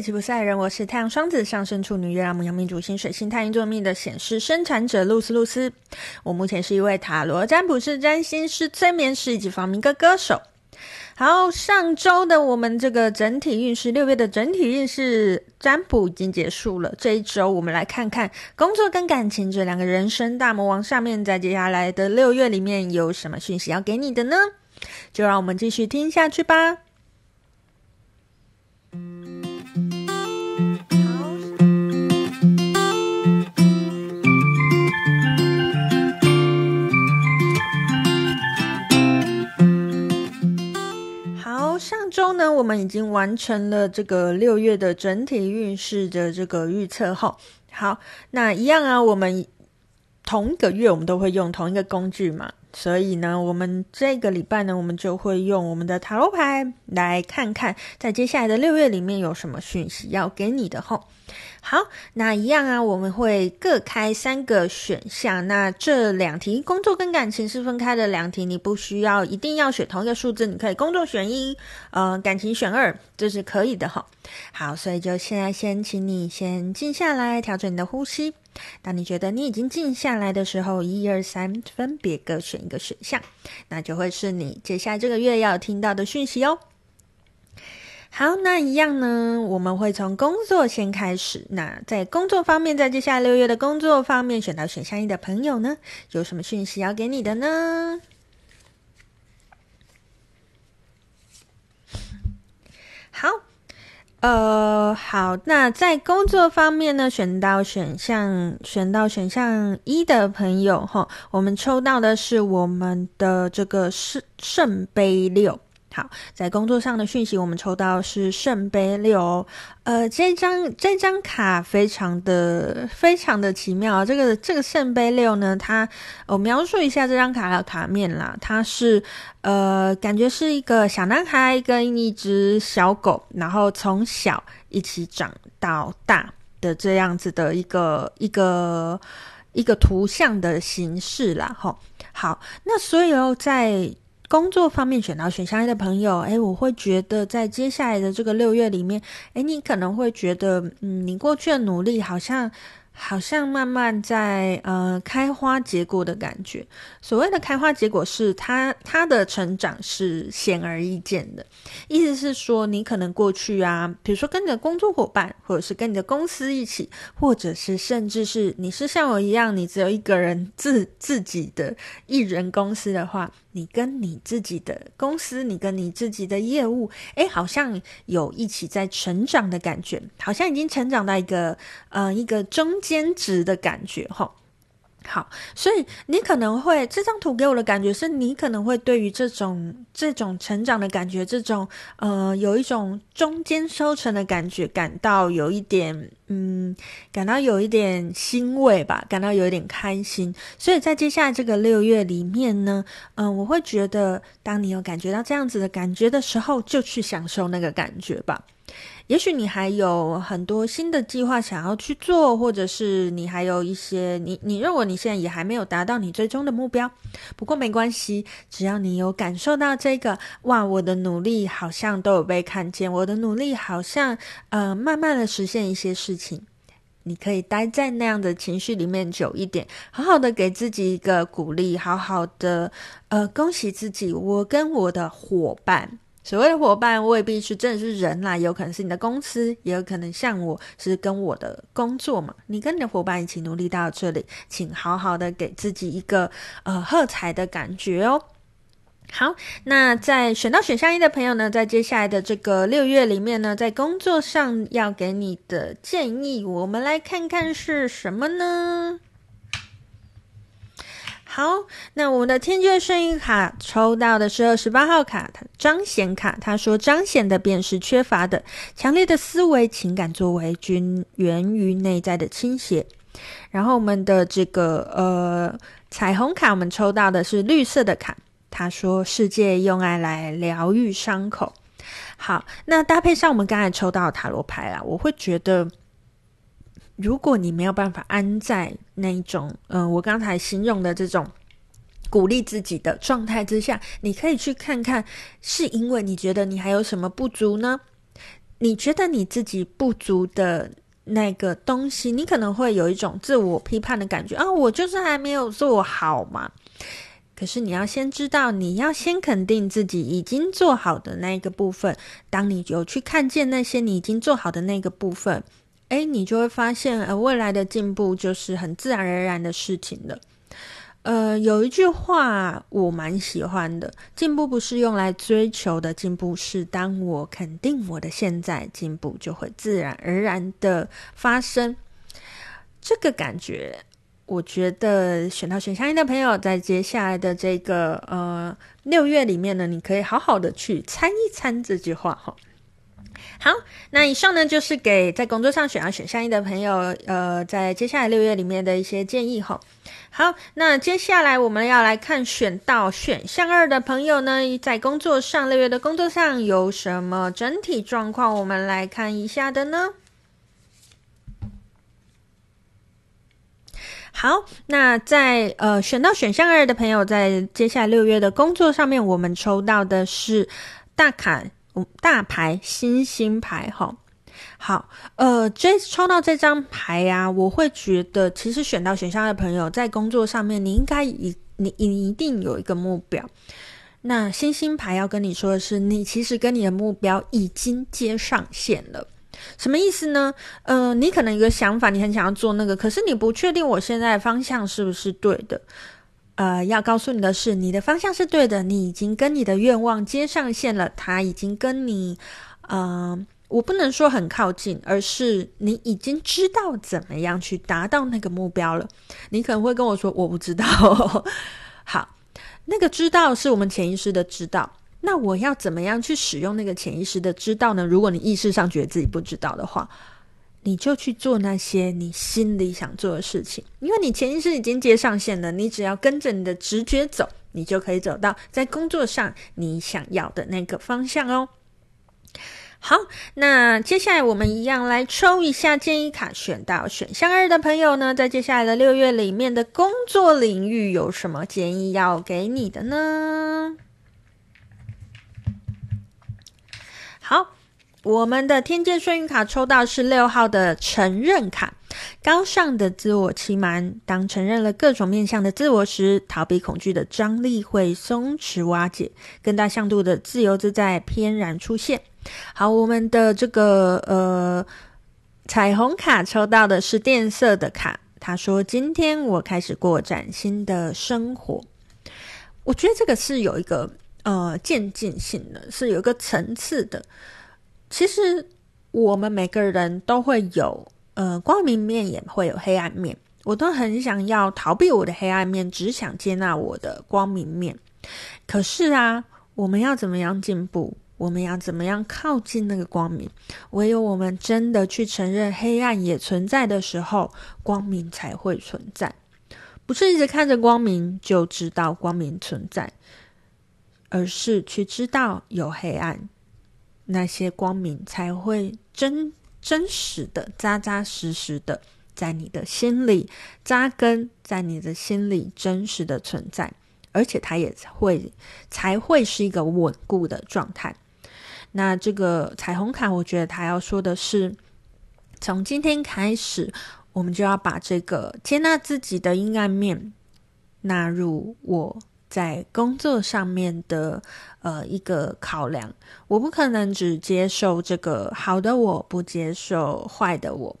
吉普赛人，我是太阳双子上升处女月亮牡羊命主星水星太阴座命的显示生产者露丝露丝。我目前是一位塔罗占卜师、占星师、催眠师以及房民歌歌手。好，上周的我们这个整体运势，六月的整体运势占卜已经结束了。这一周我们来看看工作跟感情这两个人生大魔王上面，在接下来的六月里面有什么讯息要给你的呢？就让我们继续听下去吧。已经完成了这个六月的整体运势的这个预测后，好，那一样啊，我们同一个月我们都会用同一个工具嘛，所以呢，我们这个礼拜呢，我们就会用我们的塔罗牌来看看，在接下来的六月里面有什么讯息要给你的哈。好，那一样啊，我们会各开三个选项。那这两题工作跟感情是分开的两题，你不需要一定要选同一个数字，你可以工作选一，呃，感情选二，这是可以的哈。好，所以就现在先请你先静下来，调整你的呼吸。当你觉得你已经静下来的时候，一二三，分别各选一个选项，那就会是你接下来这个月要听到的讯息哦。好，那一样呢，我们会从工作先开始。那在工作方面，在接下来六月的工作方面，选到选项一的朋友呢，有什么讯息要给你的呢？好，呃，好，那在工作方面呢，选到选项选到选项一的朋友哈，我们抽到的是我们的这个圣圣杯六。好，在工作上的讯息，我们抽到是圣杯六，呃，这张这张卡非常的非常的奇妙。这个这个圣杯六呢，它我描述一下这张卡的卡面啦，它是呃，感觉是一个小男孩跟一只小狗，然后从小一起长到大的这样子的一个一个一个图像的形式啦。吼，好，那所以哦，在工作方面选到选项一的朋友，诶，我会觉得在接下来的这个六月里面，诶，你可能会觉得，嗯，你过去的努力好像。好像慢慢在呃开花结果的感觉。所谓的开花结果是它它的成长是显而易见的，意思是说你可能过去啊，比如说跟你的工作伙伴，或者是跟你的公司一起，或者是甚至是你是像我一样，你只有一个人自自己的一人公司的话，你跟你自己的公司，你跟你自己的业务，哎，好像有一起在成长的感觉，好像已经成长到一个呃一个中。间值的感觉，哈，好，所以你可能会这张图给我的感觉是你可能会对于这种这种成长的感觉，这种呃有一种中间收成的感觉，感到有一点嗯，感到有一点欣慰吧，感到有一点开心。所以在接下来这个六月里面呢，嗯、我会觉得，当你有感觉到这样子的感觉的时候，就去享受那个感觉吧。也许你还有很多新的计划想要去做，或者是你还有一些你你认为你现在也还没有达到你最终的目标。不过没关系，只要你有感受到这个，哇，我的努力好像都有被看见，我的努力好像呃慢慢的实现一些事情。你可以待在那样的情绪里面久一点，好好的给自己一个鼓励，好好的呃恭喜自己，我跟我的伙伴。所谓的伙伴未必是真的是人啦，有可能是你的公司，也有可能像我是跟我的工作嘛。你跟你的伙伴一起努力到这里，请好好的给自己一个呃喝彩的感觉哦。好，那在选到选项一的朋友呢，在接下来的这个六月里面呢，在工作上要给你的建议，我们来看看是什么呢？好，那我们的天界圣域卡抽到的是二十八号卡，彰显卡。他说，彰显的便是缺乏的，强烈的思维情感作为均源于内在的倾斜。然后我们的这个呃彩虹卡，我们抽到的是绿色的卡。他说，世界用爱来疗愈伤口。好，那搭配上我们刚才抽到塔罗牌啊，我会觉得。如果你没有办法安在那一种，嗯、我刚才形容的这种鼓励自己的状态之下，你可以去看看，是因为你觉得你还有什么不足呢？你觉得你自己不足的那个东西，你可能会有一种自我批判的感觉啊，我就是还没有做好嘛。可是你要先知道，你要先肯定自己已经做好的那个部分。当你有去看见那些你已经做好的那个部分，诶，你就会发现，呃，未来的进步就是很自然而然的事情了。呃，有一句话我蛮喜欢的：进步不是用来追求的，进步是当我肯定我的现在，进步就会自然而然的发生。这个感觉。我觉得选到选项一的朋友，在接下来的这个呃六月里面呢，你可以好好的去参一参这句话哈。好，那以上呢就是给在工作上选到选项一的朋友，呃，在接下来六月里面的一些建议哈。好，那接下来我们要来看选到选项二的朋友呢，在工作上六月的工作上有什么整体状况？我们来看一下的呢。好，那在呃选到选项二的朋友，在接下来六月的工作上面，我们抽到的是大坎大牌星星牌哈。好，呃，这抽到这张牌呀、啊，我会觉得，其实选到选项的朋友在工作上面，你应该一你你一定有一个目标。那星星牌要跟你说的是，你其实跟你的目标已经接上线了。什么意思呢？呃，你可能有个想法，你很想要做那个，可是你不确定我现在的方向是不是对的。呃，要告诉你的是，你的方向是对的，你已经跟你的愿望接上线了，它已经跟你，呃，我不能说很靠近，而是你已经知道怎么样去达到那个目标了。你可能会跟我说，我不知道。好，那个知道是我们潜意识的知道。那我要怎么样去使用那个潜意识的知道呢？如果你意识上觉得自己不知道的话，你就去做那些你心里想做的事情，因为你潜意识已经接上线了。你只要跟着你的直觉走，你就可以走到在工作上你想要的那个方向哦。好，那接下来我们一样来抽一下建议卡，选到选项二的朋友呢，在接下来的六月里面的工作领域有什么建议要给你的呢？好，我们的天界顺运卡抽到是六号的承认卡，高尚的自我欺瞒。当承认了各种面向的自我时，逃避恐惧的张力会松弛瓦解，更大向度的自由自在翩然出现。好，我们的这个呃彩虹卡抽到的是电色的卡，他说：“今天我开始过崭新的生活。”我觉得这个是有一个。呃，渐进性的是有一个层次的。其实我们每个人都会有呃光明面，也会有黑暗面。我都很想要逃避我的黑暗面，只想接纳我的光明面。可是啊，我们要怎么样进步？我们要怎么样靠近那个光明？唯有我们真的去承认黑暗也存在的时候，光明才会存在。不是一直看着光明就知道光明存在。而是去知道有黑暗，那些光明才会真真实的、扎扎实实的在你的心里扎根，在你的心里真实的存在，而且它也会才会是一个稳固的状态。那这个彩虹卡，我觉得他要说的是，从今天开始，我们就要把这个接纳自己的阴暗面纳入我。在工作上面的呃一个考量，我不可能只接受这个好的我，不接受坏的我，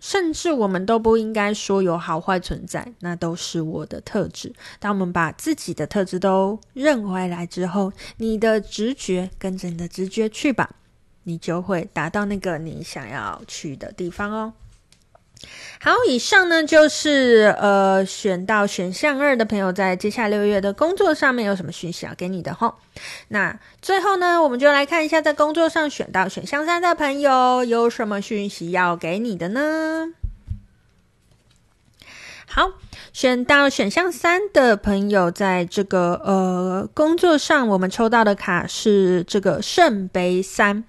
甚至我们都不应该说有好坏存在，那都是我的特质。当我们把自己的特质都认回来之后，你的直觉跟着你的直觉去吧，你就会达到那个你想要去的地方哦。好，以上呢就是呃选到选项二的朋友，在接下来六月的工作上面有什么讯息要给你的齁。那最后呢，我们就来看一下在工作上选到选项三的朋友有什么讯息要给你的呢？好，选到选项三的朋友，在这个呃工作上，我们抽到的卡是这个圣杯三。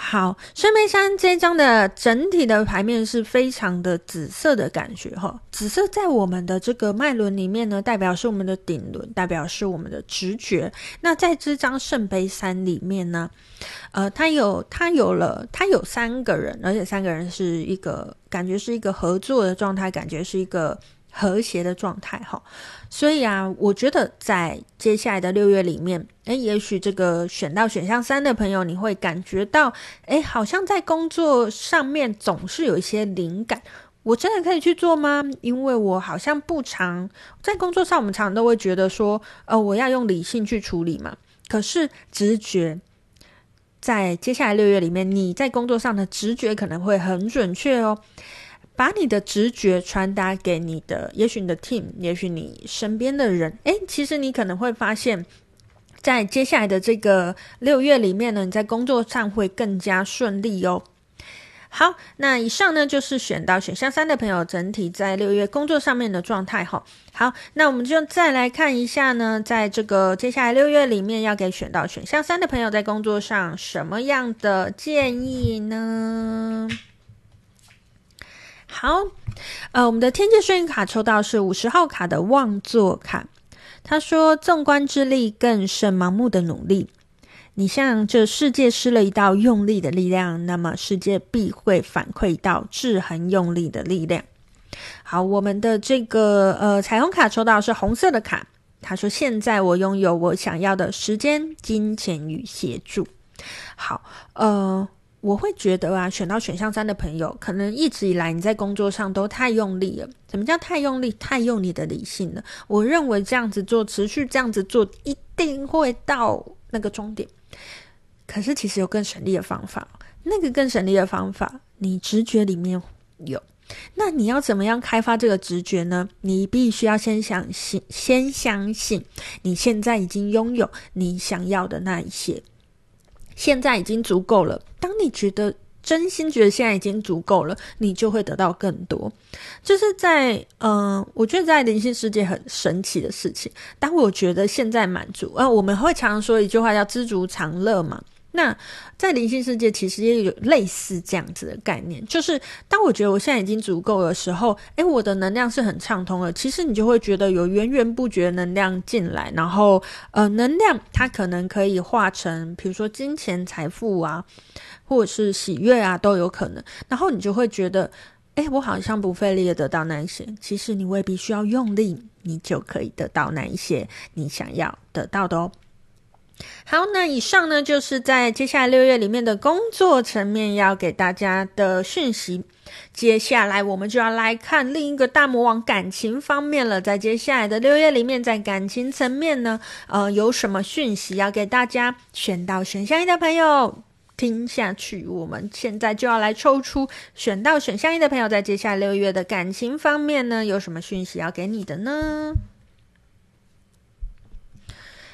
好，圣杯三这张的整体的牌面是非常的紫色的感觉哈。紫色在我们的这个脉轮里面呢，代表是我们的顶轮，代表是我们的直觉。那在这张圣杯三里面呢，呃，它有它有了它有三个人，而且三个人是一个感觉是一个合作的状态，感觉是一个。和谐的状态哈，所以啊，我觉得在接下来的六月里面，诶，也许这个选到选项三的朋友，你会感觉到，诶，好像在工作上面总是有一些灵感，我真的可以去做吗？因为我好像不常在工作上，我们常常都会觉得说，呃，我要用理性去处理嘛。可是直觉在接下来六月里面，你在工作上的直觉可能会很准确哦。把你的直觉传达给你的，也许你的 team，也许你身边的人，诶，其实你可能会发现，在接下来的这个六月里面呢，你在工作上会更加顺利哦。好，那以上呢就是选到选项三的朋友整体在六月工作上面的状态哈。好，那我们就再来看一下呢，在这个接下来六月里面要给选到选项三的朋友在工作上什么样的建议呢？好，呃，我们的天界幸运卡抽到是五十号卡的望座卡。他说：“纵观之力更胜盲目的努力。你向这世界施了一道用力的力量，那么世界必会反馈到制衡用力的力量。”好，我们的这个呃彩虹卡抽到是红色的卡。他说：“现在我拥有我想要的时间、金钱与协助。”好，呃。我会觉得啊，选到选项三的朋友，可能一直以来你在工作上都太用力了。什么叫太用力？太用你的理性了。我认为这样子做，持续这样子做，一定会到那个终点。可是其实有更省力的方法，那个更省力的方法，你直觉里面有。那你要怎么样开发这个直觉呢？你必须要先相信，先相信你现在已经拥有你想要的那一些。现在已经足够了。当你觉得真心觉得现在已经足够了，你就会得到更多。就是在嗯、我觉得在灵性世界很神奇的事情。当我觉得现在满足啊，我们会常常说一句话叫“知足常乐”嘛。那在灵性世界，其实也有类似这样子的概念，就是当我觉得我现在已经足够的时候，诶，我的能量是很畅通的。其实你就会觉得有源源不绝的能量进来，然后呃，能量它可能可以化成，比如说金钱、财富啊，或者是喜悦啊，都有可能。然后你就会觉得，诶，我好像不费力的得到那一些。其实你未必需要用力，你就可以得到那一些你想要得到的哦。好，那以上呢，就是在接下来六月里面的工作层面要给大家的讯息。接下来我们就要来看另一个大魔王感情方面了。在接下来的六月里面，在感情层面呢，呃，有什么讯息要给大家？选到选项一的朋友听下去。我们现在就要来抽出选到选项一的朋友，在接下来六月的感情方面呢，有什么讯息要给你的呢？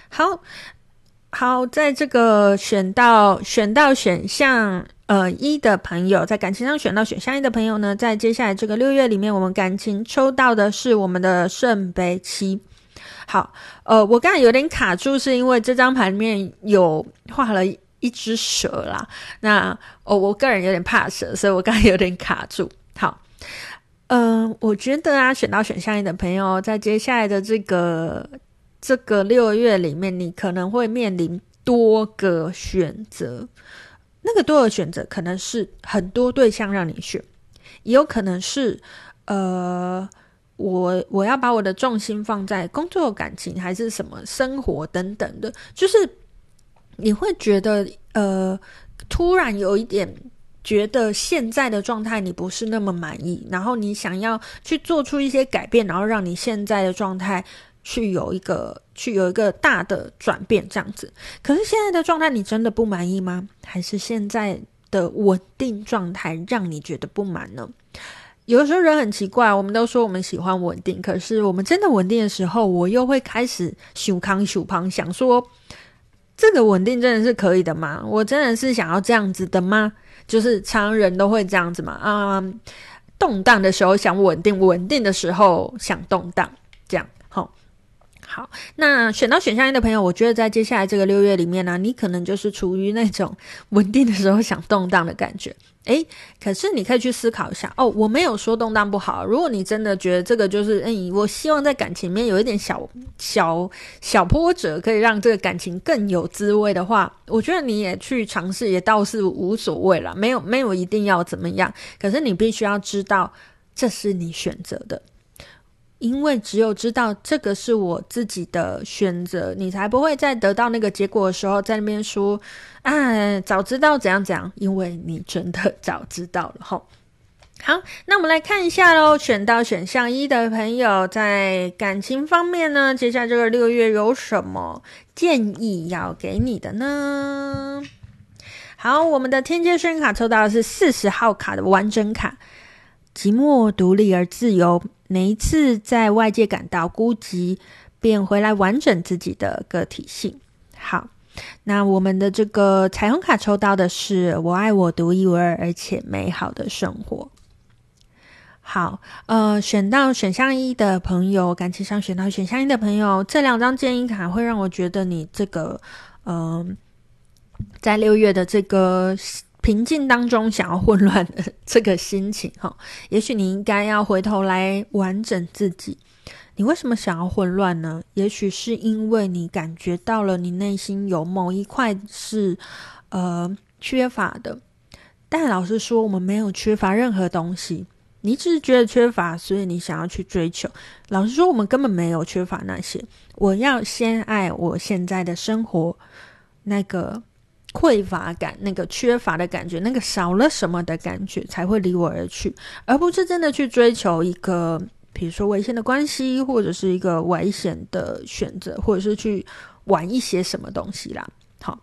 好。好，在这个选到选到选项呃一的朋友，在感情上选到选项一的朋友呢，在接下来这个六月里面，我们感情抽到的是我们的圣杯七。好，呃，我刚才有点卡住，是因为这张牌里面有画了一只蛇啦。那哦，我个人有点怕蛇，所以我刚才有点卡住。好，嗯、我觉得啊，选到选项一的朋友，在接下来的这个。这个六月里面，你可能会面临多个选择。那个多个选择可能是很多对象让你选，也有可能是呃，我我要把我的重心放在工作、感情还是什么生活等等的。就是你会觉得呃，突然有一点觉得现在的状态你不是那么满意，然后你想要去做出一些改变，然后让你现在的状态。去有一个去有一个大的转变，这样子。可是现在的状态，你真的不满意吗？还是现在的稳定状态让你觉得不满呢？有的时候人很奇怪，我们都说我们喜欢稳定，可是我们真的稳定的时候，我又会开始想康想胖，想说这个稳定真的是可以的吗？我真的是想要这样子的吗？就是常人都会这样子嘛。啊、嗯，动荡的时候想稳定，稳定的时候想动荡，好，那选到选项一的朋友，我觉得在接下来这个六月里面呢、你可能就是处于那种 稳定的时候想动荡的感觉。诶，可是你可以去思考一下哦，我没有说动荡不好。如果你真的觉得这个就是，诶，我希望在感情里面有一点小小小波折，可以让这个感情更有滋味的话，我觉得你也去尝试，也倒是无所谓啦，没有没有一定要怎么样。可是你必须要知道，这是你选择的。因为只有知道这个是我自己的选择，你才不会在得到那个结果的时候在那边说：“啊，早知道怎样怎样。”因为你真的早知道了吼。好，那我们来看一下喽。选到选项一的朋友，在感情方面呢，接下来这个六月有什么建议要给你的呢？好，我们的天界圣卡抽到的是四十号卡的完整卡，寂寞、独立而自由。每一次在外界感到孤寂，便回来完整自己的个体性。好，那我们的这个彩虹卡抽到的是“我爱我独一无二而且美好的生活”。好，呃，选到选项一的朋友，感情上选到选项一的朋友，这两张建议卡会让我觉得你这个，嗯、在六月的这个。平静当中想要混乱的这个心情，哈，也许你应该要回头来完整自己。你为什么想要混乱呢？也许是因为你感觉到了你内心有某一块是呃缺乏的。但老实说，我们没有缺乏任何东西，你只是觉得缺乏，所以你想要去追求。老实说，我们根本没有缺乏那些。我要先爱我现在的生活，那个。匮乏感，那个缺乏的感觉，那个少了什么的感觉，才会离我而去，而不是真的去追求一个，比如说危险的关系，或者是一个危险的选择，或者是去玩一些什么东西啦。好，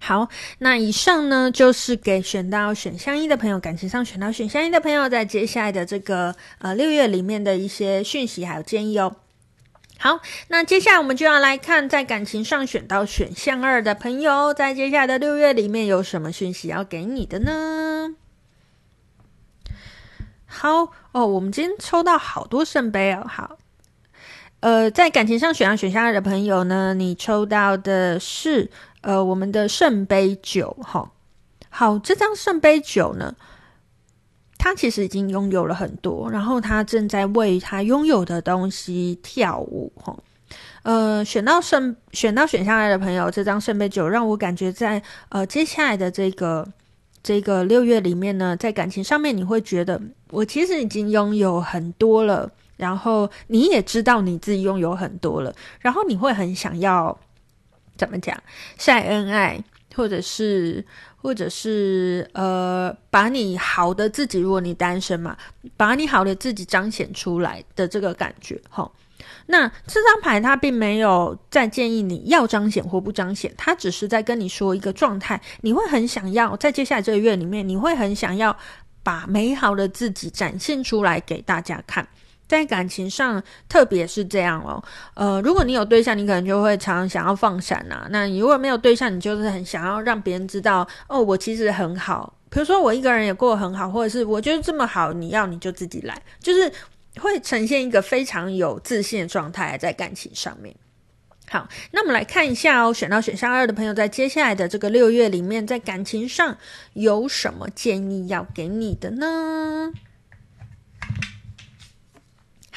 好，那以上呢，就是给选到选项一的朋友，感情上选到选项一的朋友，在接下来的这个呃六月里面的一些讯息还有建议哦。好，那接下来我们就要来看，在感情上选到选项二的朋友，在接下来的六月里面有什么讯息要给你的呢？好哦，我们今天抽到好多圣杯哦。好，呃，在感情上选到选项二的朋友呢，你抽到的是呃我们的圣杯九。哈，好，这张圣杯九呢，他其实已经拥有了很多，然后他正在为他拥有的东西跳舞。哈，呃，选到圣选到选下来的朋友，这张圣杯九让我感觉在呃接下来的这个这个六月里面呢，在感情上面你会觉得我其实已经拥有很多了，然后你也知道你自己拥有很多了，然后你会很想要怎么讲晒恩爱，或者是。或者是呃，把你好的自己，如果你单身嘛，把你好的自己彰显出来的这个感觉，哈。那这张牌它并没有在建议你要彰显或不彰显，它只是在跟你说一个状态，你会很想要在接下来这个月里面，你会很想要把美好的自己展现出来给大家看。在感情上，特别是这样哦。呃，如果你有对象，你可能就会常常想要放闪呐。那你如果没有对象，你就是很想要让别人知道，哦，我其实很好。比如说，我一个人也过得很好，或者是我觉得这么好，你要你就自己来，就是会呈现一个非常有自信的状态在感情上面。好，那我们来看一下哦，选到选项二的朋友，在接下来的这个六月里面，在感情上有什么建议要给你的呢？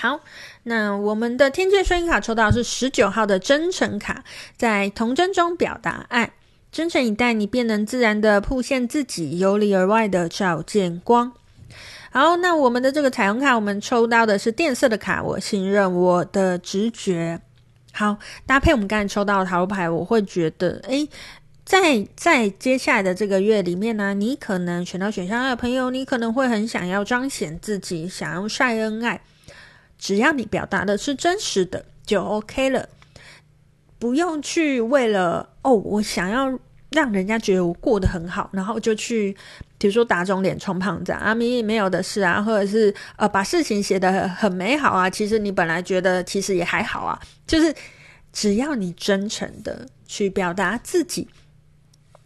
好，那我们的天界声音卡抽到是十九号的真诚卡，在童真中表达爱，真诚以待你，便能自然的铺现自己，由里而外的照见光。好，那我们的这个彩虹卡，我们抽到的是电色的卡，我信任我的直觉。好，搭配我们刚才抽到的塔罗牌，我会觉得，诶，在在接下来的这个月里面呢，你可能选到选项二的朋友，你可能会很想要彰显自己，想要晒恩爱。只要你表达的是真实的，就 OK 了，不用去为了哦，我想要让人家觉得我过得很好，然后就去，比如说打肿脸充胖子啊，明明没有的事啊，或者是呃把事情写得很美好啊，其实你本来觉得其实也还好啊，就是只要你真诚的去表达自己。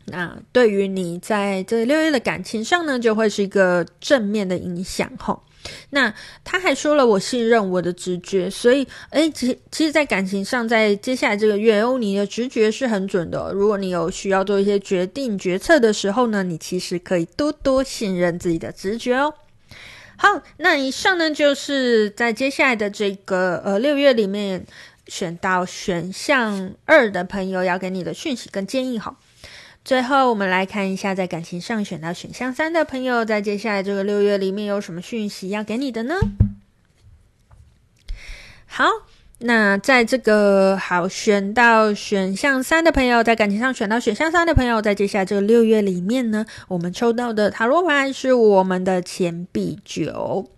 那对于你在这六月的感情上呢，就会是一个正面的影响吼。那他还说了，我信任我的直觉，所以，诶，其其实，在感情上，在接下来这个月哦，你的直觉是很准的。如果你有需要做一些决定、决策的时候呢，你其实可以多多信任自己的直觉哦。好，那以上呢，就是在接下来的这个呃六月里面选到选项二的朋友要给你的讯息跟建议，好。最后，我们来看一下，在感情上选到选项三的朋友，在接下来这个六月里面有什么讯息要给你的呢？好，那在这个好选到选项三的朋友，在感情上选到选项三的朋友，在接下来这个六月里面呢，我们抽到的塔罗牌是我们的钱币九。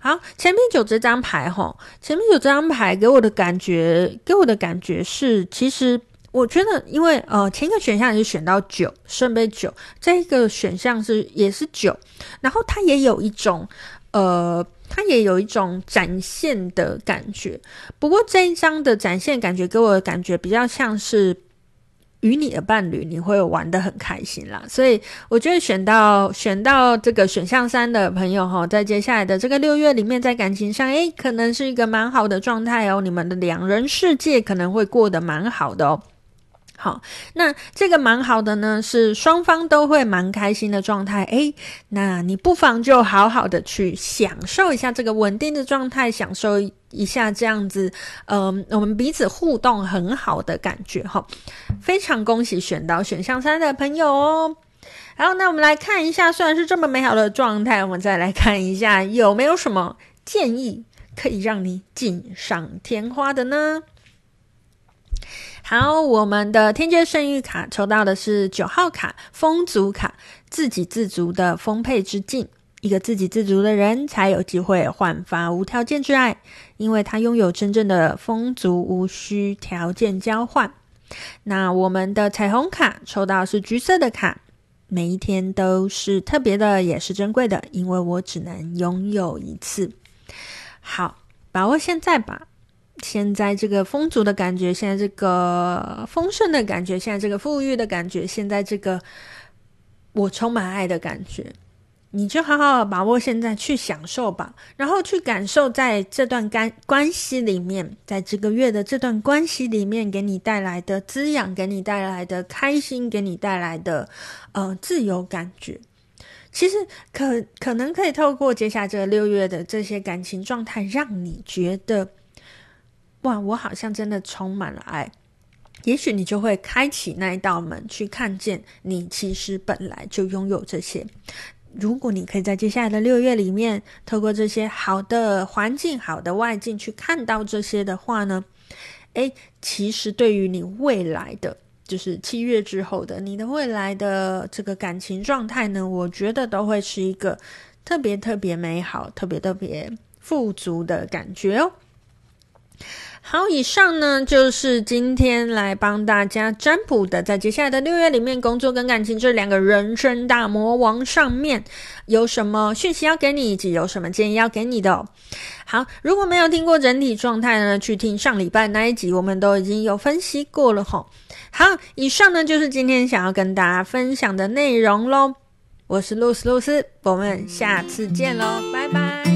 好，钱币九这张牌，吼，钱币九这张牌给我的感觉，给我的感觉是，其实。我觉得，因为呃，前一个选项也是选到九，圣杯九，这一个选项是也是九，然后它也有一种呃，它也有一种展现的感觉。不过这一张的展现感觉给我的感觉比较像是与你的伴侣，你会玩得很开心啦。所以我觉得选到选到这个选项三的朋友哈，在接下来的这个六月里面，在感情上，诶，可能是一个蛮好的状态哦。你们的两人世界可能会过得蛮好的哦。好，那这个蛮好的呢，是双方都会蛮开心的状态。诶，那你不妨就好好的去享受一下这个稳定的状态，享受一下这样子，嗯、我们彼此互动很好的感觉。哈，非常恭喜选到选项三的朋友哦。好，那我们来看一下，虽然是这么美好的状态，我们再来看一下有没有什么建议可以让你锦上添花的呢？好，我们的天阶圣域卡抽到的是九号卡，丰足卡，自给自足的丰沛之境。一个自给自足的人才有机会焕发无条件之爱，因为他拥有真正的丰足，无需条件交换。那我们的彩虹卡抽到是橘色的卡，每一天都是特别的，也是珍贵的，因为我只能拥有一次。好，把握现在吧。现在这个丰足的感觉，现在这个丰盛的感觉，现在这个富裕的感觉，现在这个我充满爱的感觉，你就好好把握现在去享受吧，然后去感受在这段关关系里面，在这个月的这段关系里面给你带来的滋养，给你带来的开心，给你带来的呃自由感觉。其实可可能可以透过接下来这个六月的这些感情状态，让你觉得。哇，我好像真的充满了爱，也许你就会开启那一道门，去看见你其实本来就拥有这些。如果你可以在接下来的六月里面，透过这些好的环境、好的外境去看到这些的话呢，诶，其实对于你未来的，就是七月之后的你的未来的这个感情状态呢，我觉得都会是一个特别特别美好、特别特别富足的感觉哦。好，以上呢就是今天来帮大家占卜的，在接下来的六月里面，工作跟感情这两个人生大魔王上面有什么讯息要给你，以及有什么建议要给你的。好，如果没有听过整体状态呢，去听上礼拜那一集，我们都已经有分析过了吼。好，以上呢就是今天想要跟大家分享的内容喽。我是露丝露丝，我们下次见喽，拜拜。